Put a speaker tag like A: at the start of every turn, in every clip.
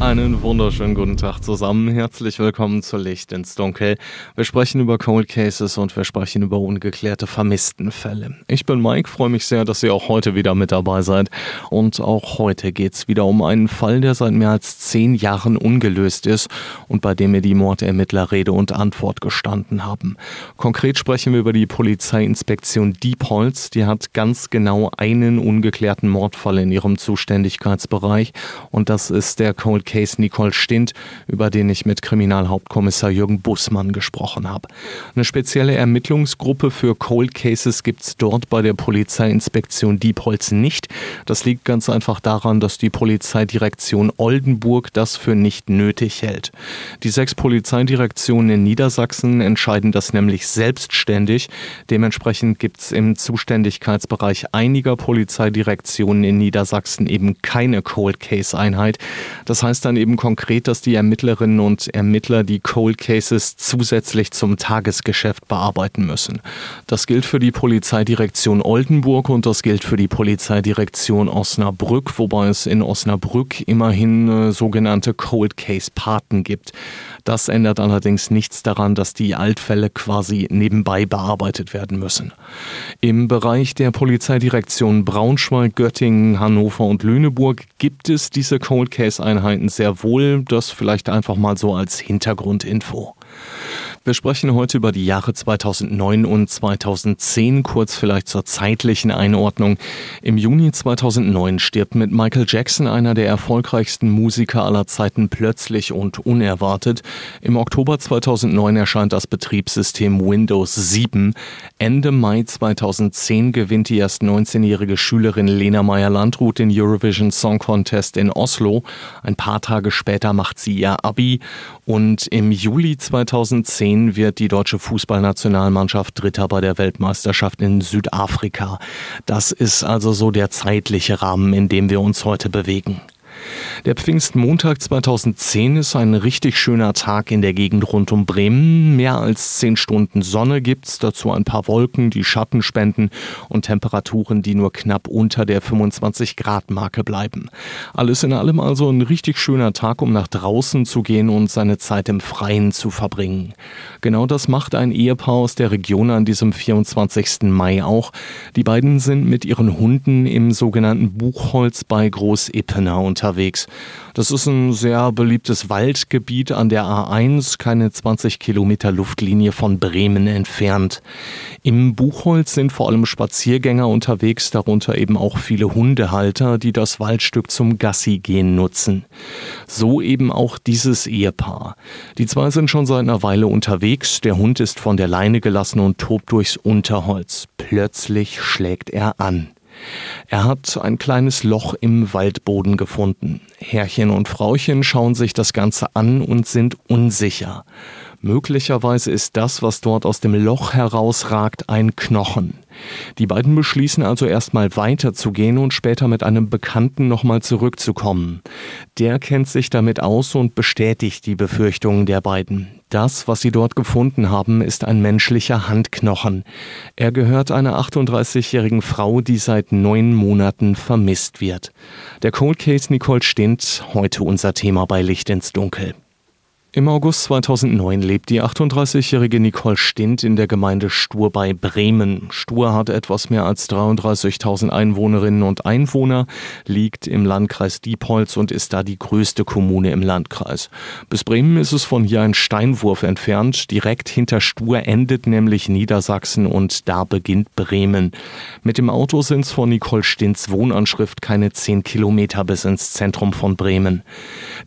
A: Einen wunderschönen guten Tag zusammen. Herzlich willkommen zu Licht ins Dunkel. Wir sprechen über Cold Cases und wir sprechen über ungeklärte Vermisstenfälle. Ich bin Mike, freue mich sehr, dass ihr auch heute wieder mit dabei seid. Und auch heute geht es wieder um einen Fall, der seit mehr als zehn Jahren ungelöst ist und bei dem mir die Mordermittler Rede und Antwort gestanden haben. Konkret sprechen wir über die Polizeiinspektion Diepholz. Die hat ganz genau einen ungeklärten Mordfall in ihrem Zuständigkeitsbereich und das ist der Cold Case Nicole Stint, über den ich mit Kriminalhauptkommissar Jürgen Bussmann gesprochen habe. Eine spezielle Ermittlungsgruppe für Cold Cases gibt es dort bei der Polizeiinspektion Diepholz nicht. Das liegt ganz einfach daran, dass die Polizeidirektion Oldenburg das für nicht nötig hält. Die sechs Polizeidirektionen in Niedersachsen entscheiden das nämlich selbstständig. Dementsprechend gibt es im Zuständigkeitsbereich einiger Polizeidirektionen in Niedersachsen eben keine Cold Case Einheit. Das heißt, heißt dann eben konkret, dass die Ermittlerinnen und Ermittler die Cold Cases zusätzlich zum Tagesgeschäft bearbeiten müssen. Das gilt für die Polizeidirektion Oldenburg und das gilt für die Polizeidirektion Osnabrück, wobei es in Osnabrück immerhin äh, sogenannte Cold Case Paten gibt. Das ändert allerdings nichts daran, dass die Altfälle quasi nebenbei bearbeitet werden müssen. Im Bereich der Polizeidirektion Braunschweig, Göttingen, Hannover und Lüneburg gibt es diese Cold Case Einheiten sehr wohl. Das vielleicht einfach mal so als Hintergrundinfo. Wir sprechen heute über die Jahre 2009 und 2010, kurz vielleicht zur zeitlichen Einordnung. Im Juni 2009 stirbt mit Michael Jackson einer der erfolgreichsten Musiker aller Zeiten plötzlich und unerwartet. Im Oktober 2009 erscheint das Betriebssystem Windows 7. Ende Mai 2010 gewinnt die erst 19-jährige Schülerin Lena Meyer-Landrut den Eurovision Song Contest in Oslo. Ein paar Tage später macht sie ihr Abi und im Juli 2010 2010 wird die deutsche Fußballnationalmannschaft Dritter bei der Weltmeisterschaft in Südafrika. Das ist also so der zeitliche Rahmen, in dem wir uns heute bewegen. Der Pfingstmontag 2010 ist ein richtig schöner Tag in der Gegend rund um Bremen. Mehr als zehn Stunden Sonne gibt's, dazu ein paar Wolken, die Schatten spenden und Temperaturen, die nur knapp unter der 25 Grad Marke bleiben. Alles in allem also ein richtig schöner Tag, um nach draußen zu gehen und seine Zeit im Freien zu verbringen. Genau das macht ein Ehepaar aus der Region an diesem 24. Mai auch. Die beiden sind mit ihren Hunden im sogenannten Buchholz bei Groß Ippener unterwegs. Das ist ein sehr beliebtes Waldgebiet an der A1, keine 20 Kilometer Luftlinie von Bremen entfernt. Im Buchholz sind vor allem Spaziergänger unterwegs, darunter eben auch viele Hundehalter, die das Waldstück zum Gassi-Gehen nutzen. So eben auch dieses Ehepaar. Die zwei sind schon seit einer Weile unterwegs, der Hund ist von der Leine gelassen und tobt durchs Unterholz. Plötzlich schlägt er an. Er hat ein kleines Loch im Waldboden gefunden. Herrchen und Frauchen schauen sich das Ganze an und sind unsicher. Möglicherweise ist das, was dort aus dem Loch herausragt, ein Knochen. Die beiden beschließen also erstmal weiterzugehen und später mit einem Bekannten nochmal zurückzukommen. Der kennt sich damit aus und bestätigt die Befürchtungen der beiden. Das, was sie dort gefunden haben, ist ein menschlicher Handknochen. Er gehört einer 38-jährigen Frau, die seit neun Monaten vermisst wird. Der Cold Case Nicole Stint, heute unser Thema bei Licht ins Dunkel. Im August 2009 lebt die 38-jährige Nicole Stint in der Gemeinde Stur bei Bremen. Stur hat etwas mehr als 33.000 Einwohnerinnen und Einwohner, liegt im Landkreis Diepholz und ist da die größte Kommune im Landkreis. Bis Bremen ist es von hier ein Steinwurf entfernt. Direkt hinter Stur endet nämlich Niedersachsen und da beginnt Bremen. Mit dem Auto sind es von Nicole Stints Wohnanschrift keine 10 Kilometer bis ins Zentrum von Bremen.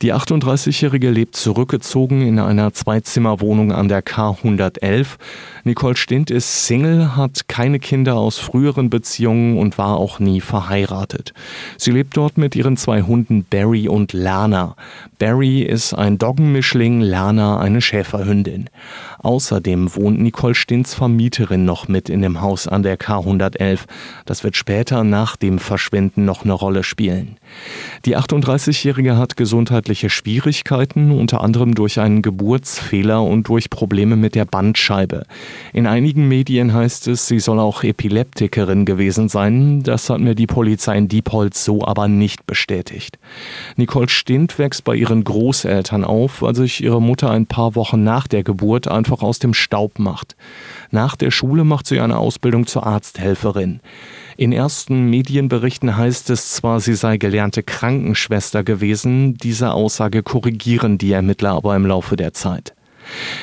A: Die 38-jährige lebt zurückgezogen zurückgezogen in einer Zweizimmerwohnung an der K111. Nicole Stint ist Single, hat keine Kinder aus früheren Beziehungen und war auch nie verheiratet. Sie lebt dort mit ihren zwei Hunden Barry und Lana. Barry ist ein Doggenmischling, Lana eine Schäferhündin. Außerdem wohnt Nicole Stints Vermieterin noch mit in dem Haus an der K111. Das wird später nach dem Verschwinden noch eine Rolle spielen. Die 38-Jährige hat gesundheitliche Schwierigkeiten, unter anderem durch einen Geburtsfehler und durch Probleme mit der Bandscheibe. In einigen Medien heißt es, sie soll auch Epileptikerin gewesen sein. Das hat mir die Polizei in Diepholz so aber nicht bestätigt. Nicole Stint wächst bei ihren Großeltern auf, weil sich ihre Mutter ein paar Wochen nach der Geburt einfach aus dem Staub macht. Nach der Schule macht sie eine Ausbildung zur Arzthelferin. In ersten Medienberichten heißt es zwar, sie sei gelernte Krankenschwester gewesen, diese Aussage korrigieren die Ermittler aber im Laufe der Zeit.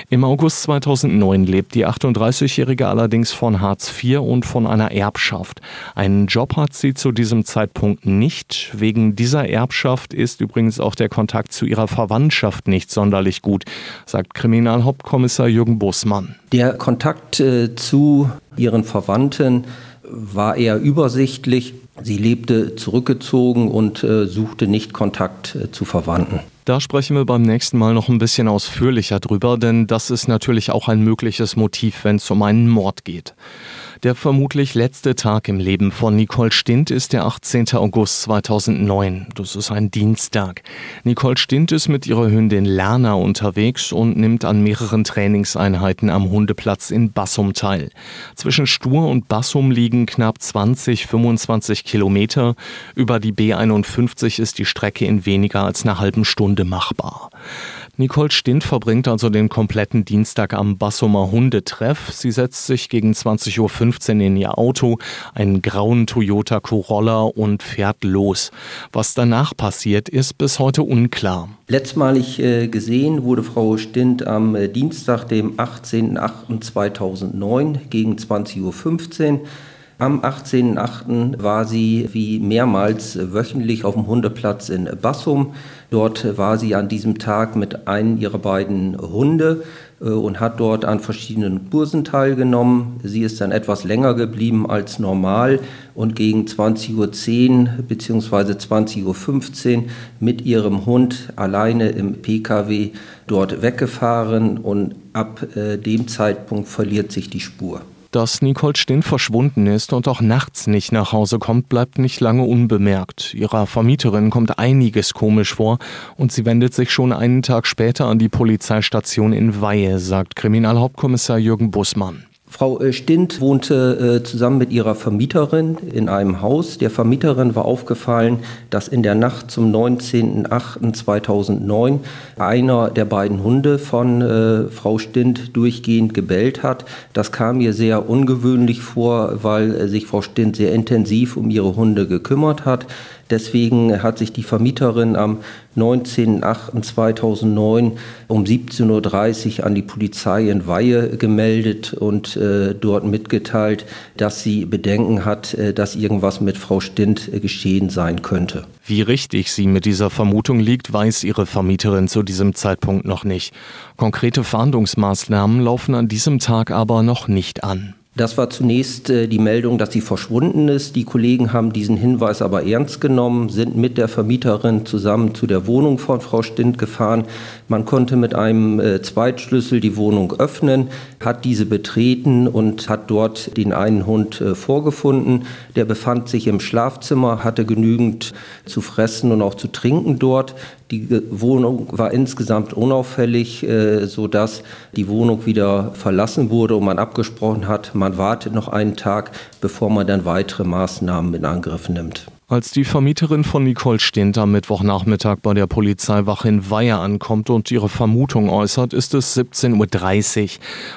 A: Im August 2009 lebt die 38-Jährige allerdings von Hartz IV und von einer Erbschaft. Einen Job hat sie zu diesem Zeitpunkt nicht. Wegen dieser Erbschaft ist übrigens auch der Kontakt zu ihrer Verwandtschaft nicht sonderlich gut, sagt Kriminalhauptkommissar Jürgen Bussmann.
B: Der Kontakt äh, zu ihren Verwandten war eher übersichtlich. Sie lebte zurückgezogen und äh, suchte nicht Kontakt äh, zu Verwandten.
A: Da sprechen wir beim nächsten Mal noch ein bisschen ausführlicher drüber, denn das ist natürlich auch ein mögliches Motiv, wenn es um einen Mord geht. Der vermutlich letzte Tag im Leben von Nicole Stint ist der 18. August 2009. Das ist ein Dienstag. Nicole Stint ist mit ihrer Hündin Lerna unterwegs und nimmt an mehreren Trainingseinheiten am Hundeplatz in Bassum teil. Zwischen Stur und Bassum liegen knapp 20, 25 Kilometer. Über die B51 ist die Strecke in weniger als einer halben Stunde machbar. Nicole Stint verbringt also den kompletten Dienstag am Bassumer Hundetreff. Sie setzt sich gegen 20.15 Uhr in ihr Auto, einen grauen Toyota Corolla und fährt los. Was danach passiert, ist bis heute unklar.
B: Letztmalig äh, gesehen wurde Frau Stint am äh, Dienstag, dem 18.08.2009 gegen 20.15 Uhr am 18.08. war sie wie mehrmals wöchentlich auf dem Hundeplatz in Bassum. Dort war sie an diesem Tag mit einem ihrer beiden Hunde äh, und hat dort an verschiedenen Kursen teilgenommen. Sie ist dann etwas länger geblieben als normal und gegen 20.10 Uhr bzw. 20.15 Uhr mit ihrem Hund alleine im Pkw dort weggefahren und ab äh, dem Zeitpunkt verliert sich die Spur.
A: Dass Nicole Stinn verschwunden ist und auch nachts nicht nach Hause kommt, bleibt nicht lange unbemerkt. Ihrer Vermieterin kommt einiges komisch vor und sie wendet sich schon einen Tag später an die Polizeistation in Weihe, sagt Kriminalhauptkommissar Jürgen Bussmann.
B: Frau äh, Stint wohnte äh, zusammen mit ihrer Vermieterin in einem Haus. Der Vermieterin war aufgefallen, dass in der Nacht zum 19.08.2009 einer der beiden Hunde von äh, Frau Stint durchgehend gebellt hat. Das kam ihr sehr ungewöhnlich vor, weil sich Frau Stint sehr intensiv um ihre Hunde gekümmert hat. Deswegen hat sich die Vermieterin am 19.08.2009 um 17.30 Uhr an die Polizei in Weihe gemeldet und äh, dort mitgeteilt, dass sie Bedenken hat, äh, dass irgendwas mit Frau Stint äh, geschehen sein könnte.
A: Wie richtig sie mit dieser Vermutung liegt, weiß ihre Vermieterin zu diesem Zeitpunkt noch nicht. Konkrete Fahndungsmaßnahmen laufen an diesem Tag aber noch nicht an.
B: Das war zunächst äh, die Meldung, dass sie verschwunden ist. Die Kollegen haben diesen Hinweis aber ernst genommen, sind mit der Vermieterin zusammen zu der Wohnung von Frau Stint gefahren. Man konnte mit einem äh, Zweitschlüssel die Wohnung öffnen, hat diese betreten und hat dort den einen Hund äh, vorgefunden. Der befand sich im Schlafzimmer, hatte genügend zu fressen und auch zu trinken dort. Die Wohnung war insgesamt unauffällig, sodass die Wohnung wieder verlassen wurde und man abgesprochen hat, man wartet noch einen Tag, bevor man dann weitere Maßnahmen in Angriff nimmt.
A: Als die Vermieterin von Nicole Stint am Mittwochnachmittag bei der Polizeiwache in Weiher ankommt und ihre Vermutung äußert, ist es 17.30 Uhr.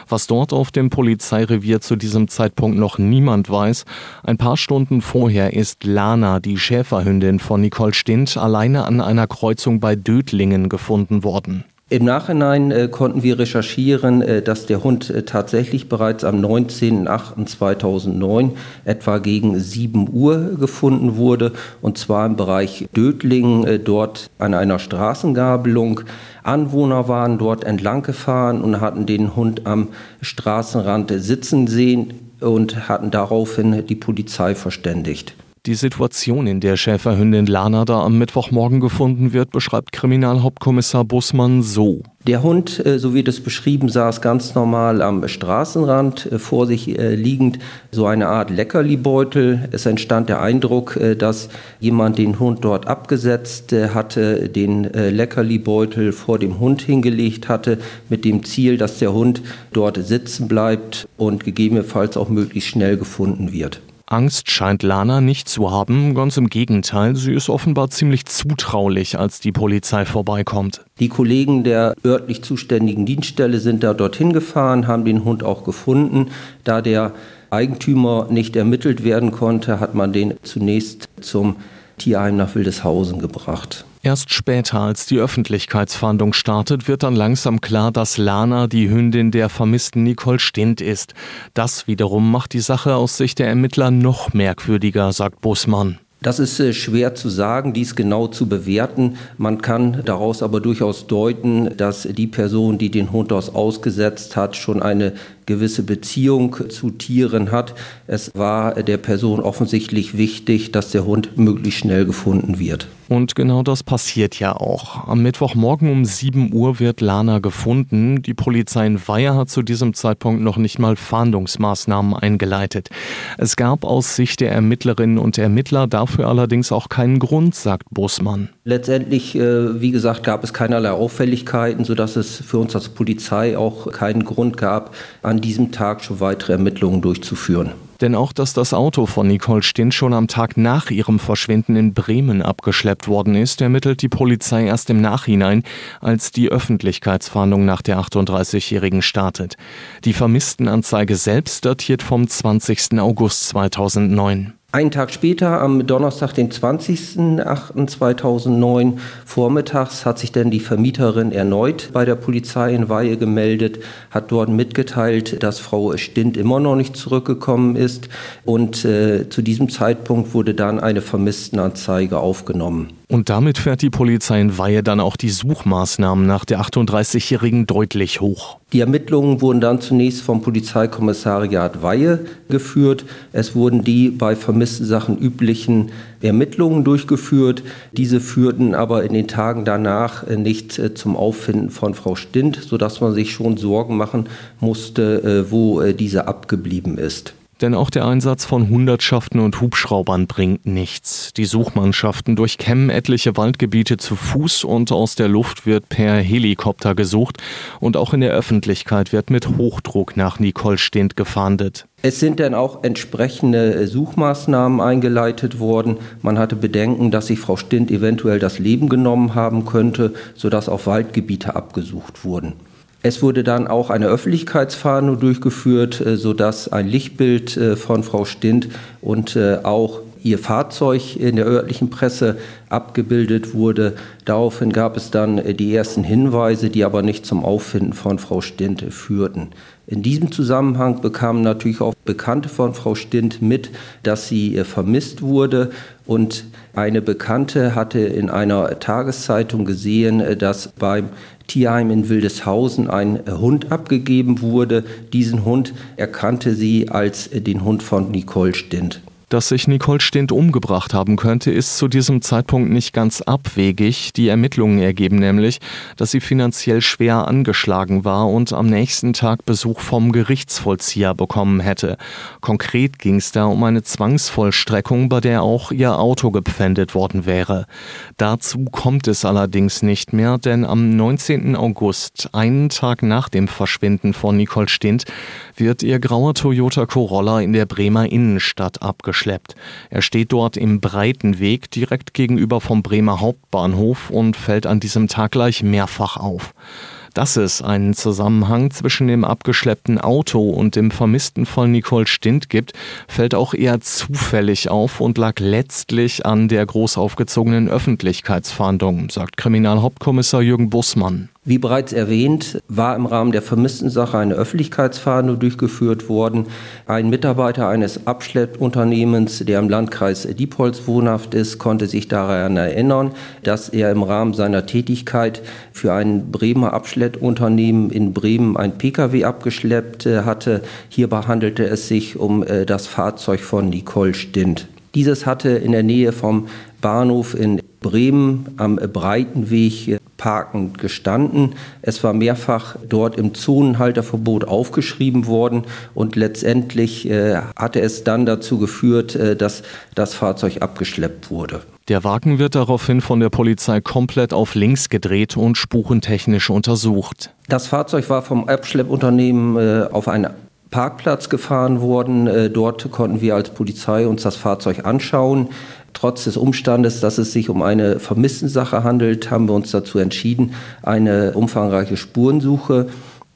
A: Was dort auf dem Polizeirevier zu diesem Zeitpunkt noch niemand weiß, ein paar Stunden vorher ist Lana, die Schäferhündin von Nicole Stint, alleine an einer Kreuzung bei Dödlingen gefunden worden.
B: Im Nachhinein äh, konnten wir recherchieren, äh, dass der Hund äh, tatsächlich bereits am 19.08.2009 etwa gegen 7 Uhr gefunden wurde und zwar im Bereich Dödlingen, äh, dort an einer Straßengabelung. Anwohner waren dort entlang gefahren und hatten den Hund am Straßenrand sitzen sehen und hatten daraufhin die Polizei verständigt.
A: Die Situation, in der Schäferhündin Lana da am Mittwochmorgen gefunden wird, beschreibt Kriminalhauptkommissar Bussmann so.
B: Der Hund, äh, so wie das beschrieben, saß ganz normal am Straßenrand, äh, vor sich äh, liegend so eine Art Leckerlibeutel. Es entstand der Eindruck, dass jemand den Hund dort abgesetzt hatte, den Leckerlibeutel vor dem Hund hingelegt hatte, mit dem Ziel, dass der Hund dort sitzen bleibt und gegebenenfalls auch möglichst schnell gefunden wird.
A: Angst scheint Lana nicht zu haben, ganz im Gegenteil, sie ist offenbar ziemlich zutraulich, als die Polizei vorbeikommt.
B: Die Kollegen der örtlich zuständigen Dienststelle sind da dorthin gefahren, haben den Hund auch gefunden. Da der Eigentümer nicht ermittelt werden konnte, hat man den zunächst zum Tierheim nach Wildeshausen gebracht.
A: Erst später, als die Öffentlichkeitsfahndung startet, wird dann langsam klar, dass Lana die Hündin der vermissten Nicole Stint ist. Das wiederum macht die Sache aus Sicht der Ermittler noch merkwürdiger, sagt Bussmann.
B: Das ist äh, schwer zu sagen, dies genau zu bewerten. Man kann daraus aber durchaus deuten, dass die Person, die den Hund ausgesetzt hat, schon eine gewisse Beziehung zu Tieren hat. Es war der Person offensichtlich wichtig, dass der Hund möglichst schnell gefunden wird.
A: Und genau das passiert ja auch. Am Mittwochmorgen um 7 Uhr wird Lana gefunden. Die Polizei in Weiher hat zu diesem Zeitpunkt noch nicht mal Fahndungsmaßnahmen eingeleitet. Es gab aus Sicht der Ermittlerinnen und Ermittler dafür allerdings auch keinen Grund, sagt Bussmann.
B: Letztendlich, äh, wie gesagt, gab es keinerlei Auffälligkeiten, sodass es für uns als Polizei auch keinen Grund gab, an diesem Tag schon weitere Ermittlungen durchzuführen.
A: Denn auch, dass das Auto von Nicole Stint schon am Tag nach ihrem Verschwinden in Bremen abgeschleppt worden ist, ermittelt die Polizei erst im Nachhinein, als die Öffentlichkeitsfahndung nach der 38-Jährigen startet. Die Vermisstenanzeige selbst datiert vom 20. August 2009.
B: Einen Tag später, am Donnerstag, den 20.08.2009, vormittags, hat sich dann die Vermieterin erneut bei der Polizei in Weihe gemeldet, hat dort mitgeteilt, dass Frau Stint immer noch nicht zurückgekommen ist. Und äh, zu diesem Zeitpunkt wurde dann eine Vermisstenanzeige aufgenommen.
A: Und damit fährt die Polizei in Weihe dann auch die Suchmaßnahmen nach der 38-Jährigen deutlich hoch.
B: Die Ermittlungen wurden dann zunächst vom Polizeikommissariat Weihe geführt. Es wurden die bei vermissten Sachen üblichen Ermittlungen durchgeführt. Diese führten aber in den Tagen danach nicht äh, zum Auffinden von Frau Stint, sodass man sich schon Sorgen machen musste, äh, wo äh, diese abgeblieben ist.
A: Denn auch der Einsatz von Hundertschaften und Hubschraubern bringt nichts. Die Suchmannschaften durchkämmen etliche Waldgebiete zu Fuß und aus der Luft wird per Helikopter gesucht und auch in der Öffentlichkeit wird mit Hochdruck nach Nicole Stehend gefahndet.
B: Es sind dann auch entsprechende Suchmaßnahmen eingeleitet worden. Man hatte Bedenken, dass sich Frau Stint eventuell das Leben genommen haben könnte, sodass auch Waldgebiete abgesucht wurden. Es wurde dann auch eine Öffentlichkeitsfahndung durchgeführt, äh, sodass ein Lichtbild äh, von Frau Stint und äh, auch ihr Fahrzeug in der örtlichen Presse abgebildet wurde. Daraufhin gab es dann die ersten Hinweise, die aber nicht zum Auffinden von Frau Stint führten. In diesem Zusammenhang bekamen natürlich auch Bekannte von Frau Stint mit, dass sie vermisst wurde. Und eine Bekannte hatte in einer Tageszeitung gesehen, dass beim Tierheim in Wildeshausen ein Hund abgegeben wurde. Diesen Hund erkannte sie als den Hund von Nicole Stint.
A: Dass sich Nicole Stint umgebracht haben könnte, ist zu diesem Zeitpunkt nicht ganz abwegig. Die Ermittlungen ergeben nämlich, dass sie finanziell schwer angeschlagen war und am nächsten Tag Besuch vom Gerichtsvollzieher bekommen hätte. Konkret ging es da um eine Zwangsvollstreckung, bei der auch ihr Auto gepfändet worden wäre. Dazu kommt es allerdings nicht mehr, denn am 19. August, einen Tag nach dem Verschwinden von Nicole Stint, wird ihr grauer Toyota Corolla in der Bremer Innenstadt abgeschleppt geschleppt. Er steht dort im breiten Weg direkt gegenüber vom Bremer Hauptbahnhof und fällt an diesem Tag gleich mehrfach auf. Dass es einen Zusammenhang zwischen dem abgeschleppten Auto und dem vermissten Fall Nicole Stint gibt, fällt auch eher zufällig auf und lag letztlich an der groß aufgezogenen Öffentlichkeitsfahndung, sagt Kriminalhauptkommissar Jürgen Bussmann.
B: Wie bereits erwähnt, war im Rahmen der Vermisstensache eine Öffentlichkeitsfahndung durchgeführt worden. Ein Mitarbeiter eines Abschleppunternehmens, der im Landkreis Diepholz wohnhaft ist, konnte sich daran erinnern, dass er im Rahmen seiner Tätigkeit für ein Bremer Abschleppunternehmen in Bremen ein Pkw abgeschleppt äh, hatte. Hierbei handelte es sich um äh, das Fahrzeug von Nicole Stint. Dieses hatte in der Nähe vom Bahnhof in Bremen am Breitenweg parkend gestanden. Es war mehrfach dort im Zonenhalterverbot aufgeschrieben worden und letztendlich äh, hatte es dann dazu geführt, äh, dass das Fahrzeug abgeschleppt wurde.
A: Der Wagen wird daraufhin von der Polizei komplett auf links gedreht und spurentechnisch untersucht.
B: Das Fahrzeug war vom Abschleppunternehmen äh, auf einen Parkplatz gefahren worden. Äh, dort konnten wir als Polizei uns das Fahrzeug anschauen. Trotz des Umstandes, dass es sich um eine Vermisstensache handelt, haben wir uns dazu entschieden, eine umfangreiche Spurensuche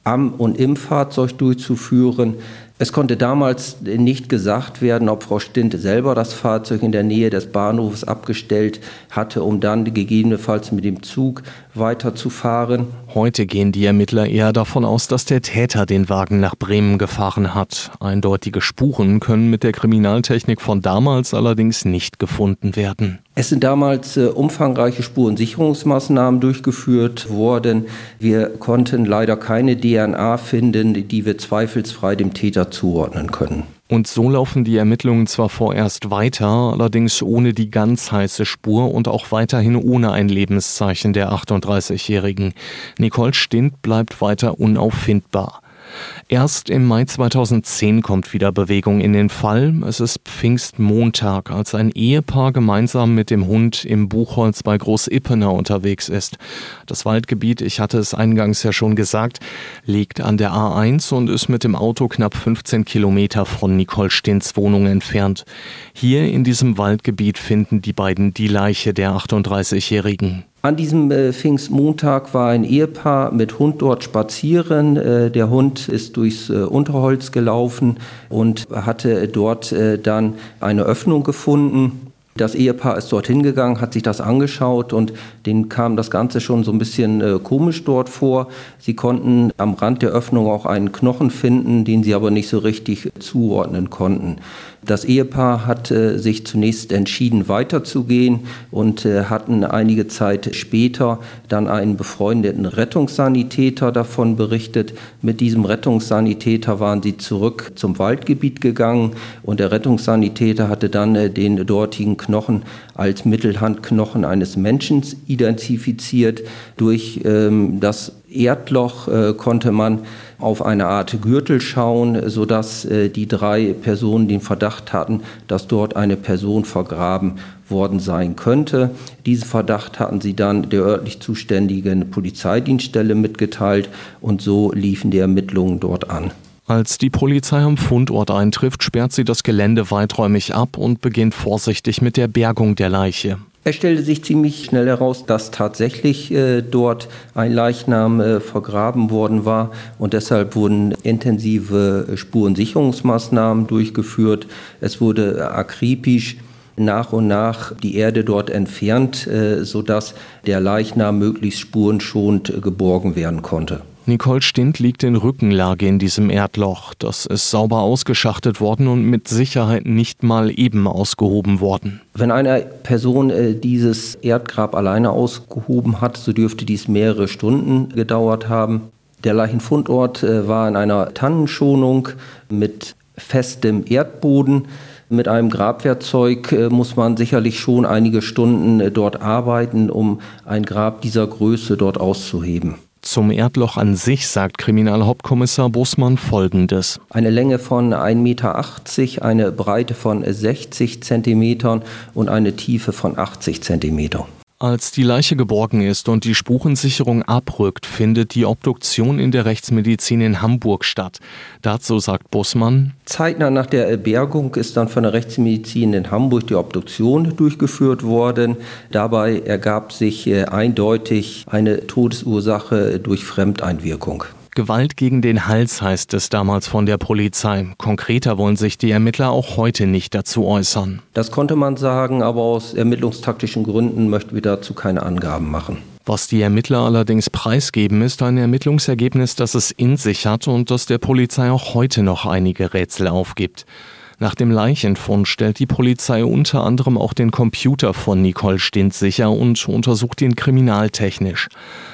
B: am und im Fahrzeug durchzuführen. Es konnte damals nicht gesagt werden, ob Frau Stint selber das Fahrzeug in der Nähe des Bahnhofs abgestellt hatte, um dann gegebenenfalls mit dem Zug weiterzufahren.
A: Heute gehen die Ermittler eher davon aus, dass der Täter den Wagen nach Bremen gefahren hat. Eindeutige Spuren können mit der Kriminaltechnik von damals allerdings nicht gefunden werden.
B: Es sind damals äh, umfangreiche Spurensicherungsmaßnahmen durchgeführt worden. Wir konnten leider keine DNA finden, die wir zweifelsfrei dem Täter zuordnen können.
A: Und so laufen die Ermittlungen zwar vorerst weiter, allerdings ohne die ganz heiße Spur und auch weiterhin ohne ein Lebenszeichen der 38-Jährigen. Nicole Stint bleibt weiter unauffindbar. Erst im Mai 2010 kommt wieder Bewegung in den Fall. Es ist Pfingstmontag, als ein Ehepaar gemeinsam mit dem Hund im Buchholz bei Groß-Ippener unterwegs ist. Das Waldgebiet, ich hatte es eingangs ja schon gesagt, liegt an der A1 und ist mit dem Auto knapp 15 Kilometer von Nicole Stins Wohnung entfernt. Hier in diesem Waldgebiet finden die beiden die Leiche der 38-Jährigen.
B: An diesem äh, Pfingstmontag war ein Ehepaar mit Hund dort spazieren. Äh, der Hund ist durchs äh, Unterholz gelaufen und hatte dort äh, dann eine Öffnung gefunden. Das Ehepaar ist dorthin gegangen, hat sich das angeschaut und denen kam das Ganze schon so ein bisschen äh, komisch dort vor. Sie konnten am Rand der Öffnung auch einen Knochen finden, den sie aber nicht so richtig zuordnen konnten. Das Ehepaar hat äh, sich zunächst entschieden, weiterzugehen und äh, hatten einige Zeit später dann einen befreundeten Rettungssanitäter davon berichtet. Mit diesem Rettungssanitäter waren sie zurück zum Waldgebiet gegangen und der Rettungssanitäter hatte dann äh, den dortigen Knochen als Mittelhandknochen eines Menschen identifiziert. Durch ähm, das Erdloch äh, konnte man auf eine Art Gürtel schauen, sodass äh, die drei Personen den Verdacht hatten, dass dort eine Person vergraben worden sein könnte. Diesen Verdacht hatten sie dann der örtlich zuständigen Polizeidienststelle mitgeteilt und so liefen die Ermittlungen dort an.
A: Als die Polizei am Fundort eintrifft, sperrt sie das Gelände weiträumig ab und beginnt vorsichtig mit der Bergung der Leiche.
B: Es stellte sich ziemlich schnell heraus, dass tatsächlich äh, dort ein Leichnam äh, vergraben worden war und deshalb wurden intensive Spurensicherungsmaßnahmen durchgeführt. Es wurde akribisch nach und nach die Erde dort entfernt, äh, sodass der Leichnam möglichst spurenschonend äh, geborgen werden konnte.
A: Nicole Stint liegt in Rückenlage in diesem Erdloch. Das ist sauber ausgeschachtet worden und mit Sicherheit nicht mal eben ausgehoben worden.
B: Wenn eine Person äh, dieses Erdgrab alleine ausgehoben hat, so dürfte dies mehrere Stunden gedauert haben. Der Leichenfundort äh, war in einer Tannenschonung mit festem Erdboden. Mit einem Grabwerkzeug äh, muss man sicherlich schon einige Stunden äh, dort arbeiten, um ein Grab dieser Größe dort auszuheben.
A: Zum Erdloch an sich sagt Kriminalhauptkommissar Bussmann Folgendes.
B: Eine Länge von 1,80 Meter, eine Breite von 60 Zentimetern und eine Tiefe von 80 Zentimetern.
A: Als die Leiche geborgen ist und die Spurensicherung abrückt, findet die Obduktion in der Rechtsmedizin in Hamburg statt. Dazu sagt Bussmann.
B: Zeitnah nach der Bergung ist dann von der Rechtsmedizin in Hamburg die Obduktion durchgeführt worden. Dabei ergab sich äh, eindeutig eine Todesursache durch Fremdeinwirkung.
A: Gewalt gegen den Hals heißt es damals von der Polizei. Konkreter wollen sich die Ermittler auch heute nicht dazu äußern.
B: Das konnte man sagen, aber aus ermittlungstaktischen Gründen möchten wir dazu keine Angaben machen.
A: Was die Ermittler allerdings preisgeben, ist ein Ermittlungsergebnis, das es in sich hat und das der Polizei auch heute noch einige Rätsel aufgibt. Nach dem Leichenfund stellt die Polizei unter anderem auch den Computer von Nicole Stint sicher und untersucht ihn kriminaltechnisch.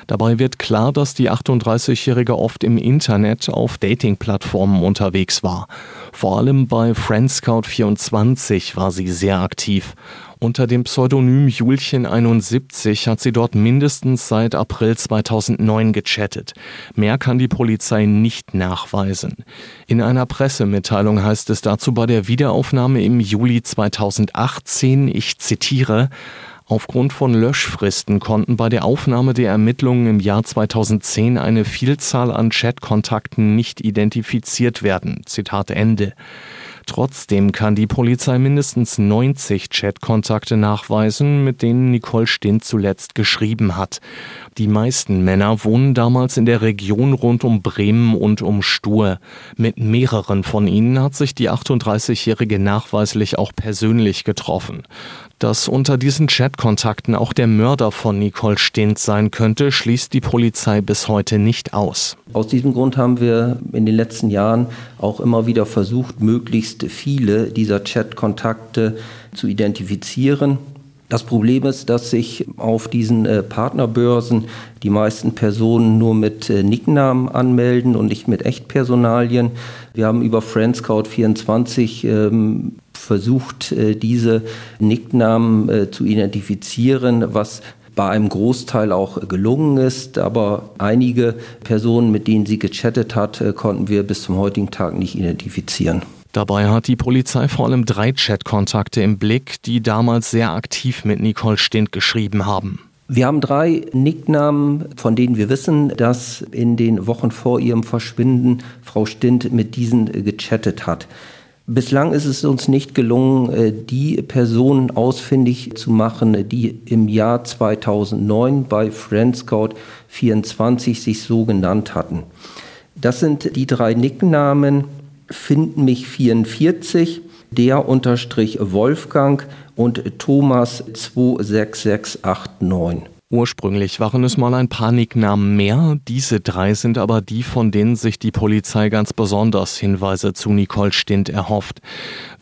A: Dabei wird klar, dass die 38-Jährige oft im Internet auf Dating-Plattformen unterwegs war. Vor allem bei Friendscout24 war sie sehr aktiv. Unter dem Pseudonym Julchen71 hat sie dort mindestens seit April 2009 gechattet. Mehr kann die Polizei nicht nachweisen. In einer Pressemitteilung heißt es dazu bei der Wiederaufnahme im Juli 2018, ich zitiere, Aufgrund von Löschfristen konnten bei der Aufnahme der Ermittlungen im Jahr 2010 eine Vielzahl an Chatkontakten nicht identifiziert werden. Zitat Ende. Trotzdem kann die Polizei mindestens 90 Chatkontakte nachweisen, mit denen Nicole Stint zuletzt geschrieben hat. Die meisten Männer wohnen damals in der Region rund um Bremen und um Stur. Mit mehreren von ihnen hat sich die 38-Jährige nachweislich auch persönlich getroffen. Dass unter diesen Chatkontakten auch der Mörder von Nicole Stint sein könnte, schließt die Polizei bis heute nicht aus.
B: Aus diesem Grund haben wir in den letzten Jahren auch immer wieder versucht, möglichst viele dieser Chatkontakte zu identifizieren. Das Problem ist, dass sich auf diesen äh, Partnerbörsen die meisten Personen nur mit äh, Nicknamen anmelden und nicht mit Echtpersonalien. Wir haben über Friendscout24 ähm, versucht, äh, diese Nicknamen äh, zu identifizieren, was bei einem Großteil auch gelungen ist, aber einige Personen, mit denen sie gechattet hat, äh, konnten wir bis zum heutigen Tag nicht identifizieren.
A: Dabei hat die Polizei vor allem drei Chatkontakte im Blick, die damals sehr aktiv mit Nicole Stint geschrieben haben.
B: Wir haben drei Nicknamen, von denen wir wissen, dass in den Wochen vor ihrem Verschwinden Frau Stint mit diesen gechattet hat. Bislang ist es uns nicht gelungen, äh, die Personen ausfindig zu machen, die im Jahr 2009 bei Friendscout 24 sich so genannt hatten. Das sind die drei Nicknamen Finden mich 44, der unterstrich Wolfgang und Thomas 26689.
A: Ursprünglich waren es mal ein paar Nicknamen mehr, diese drei sind aber die, von denen sich die Polizei ganz besonders Hinweise zu Nicole Stint erhofft.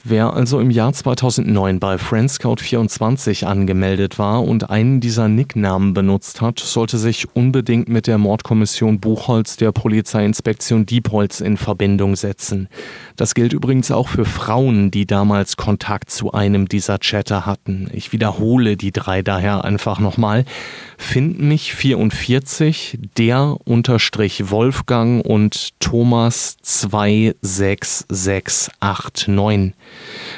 A: Wer also im Jahr 2009 bei Friendscout24 angemeldet war und einen dieser Nicknamen benutzt hat, sollte sich unbedingt mit der Mordkommission Buchholz der Polizeiinspektion Diepholz in Verbindung setzen. Das gilt übrigens auch für Frauen, die damals Kontakt zu einem dieser Chatter hatten. Ich wiederhole die drei daher einfach nochmal. Find mich 44, der unterstrich Wolfgang und Thomas 26689.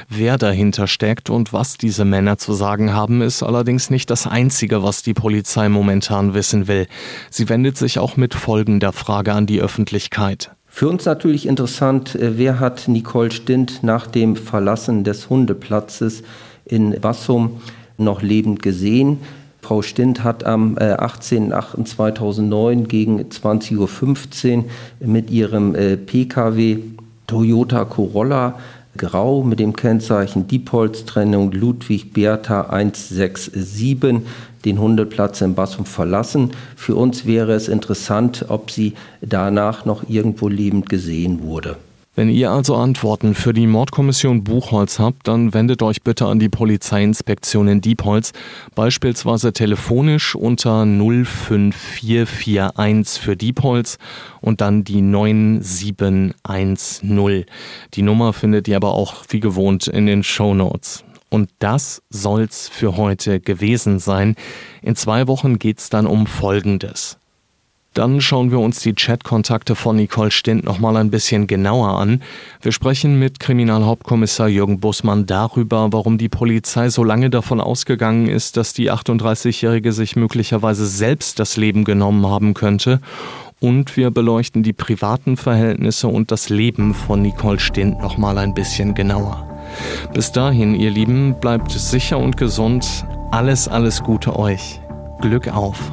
A: Wer dahinter steckt und was diese Männer zu sagen haben, ist allerdings nicht das Einzige, was die Polizei momentan wissen will. Sie wendet sich auch mit folgender Frage an die Öffentlichkeit.
B: Für uns natürlich interessant, äh, wer hat Nicole Stint nach dem Verlassen des Hundeplatzes in Bassum noch lebend gesehen? Frau Stint hat am 18.08.2009 äh, gegen 20.15 Uhr mit ihrem äh, Pkw Toyota Corolla Grau mit dem Kennzeichen Diepholz-Trennung Ludwig Bertha 167 den Hundeplatz in Bassum verlassen. Für uns wäre es interessant, ob sie danach noch irgendwo lebend gesehen wurde.
A: Wenn ihr also Antworten für die Mordkommission Buchholz habt, dann wendet euch bitte an die Polizeiinspektion in Diepholz, beispielsweise telefonisch unter 05441 für Diepholz und dann die 9710. Die Nummer findet ihr aber auch wie gewohnt in den Show Notes. Und das soll's für heute gewesen sein. In zwei Wochen geht's dann um Folgendes. Dann schauen wir uns die Chatkontakte von Nicole Stint noch mal ein bisschen genauer an. Wir sprechen mit Kriminalhauptkommissar Jürgen Bussmann darüber, warum die Polizei so lange davon ausgegangen ist, dass die 38-Jährige sich möglicherweise selbst das Leben genommen haben könnte. Und wir beleuchten die privaten Verhältnisse und das Leben von Nicole Stint noch mal ein bisschen genauer. Bis dahin, ihr Lieben, bleibt sicher und gesund. Alles, alles Gute euch. Glück auf.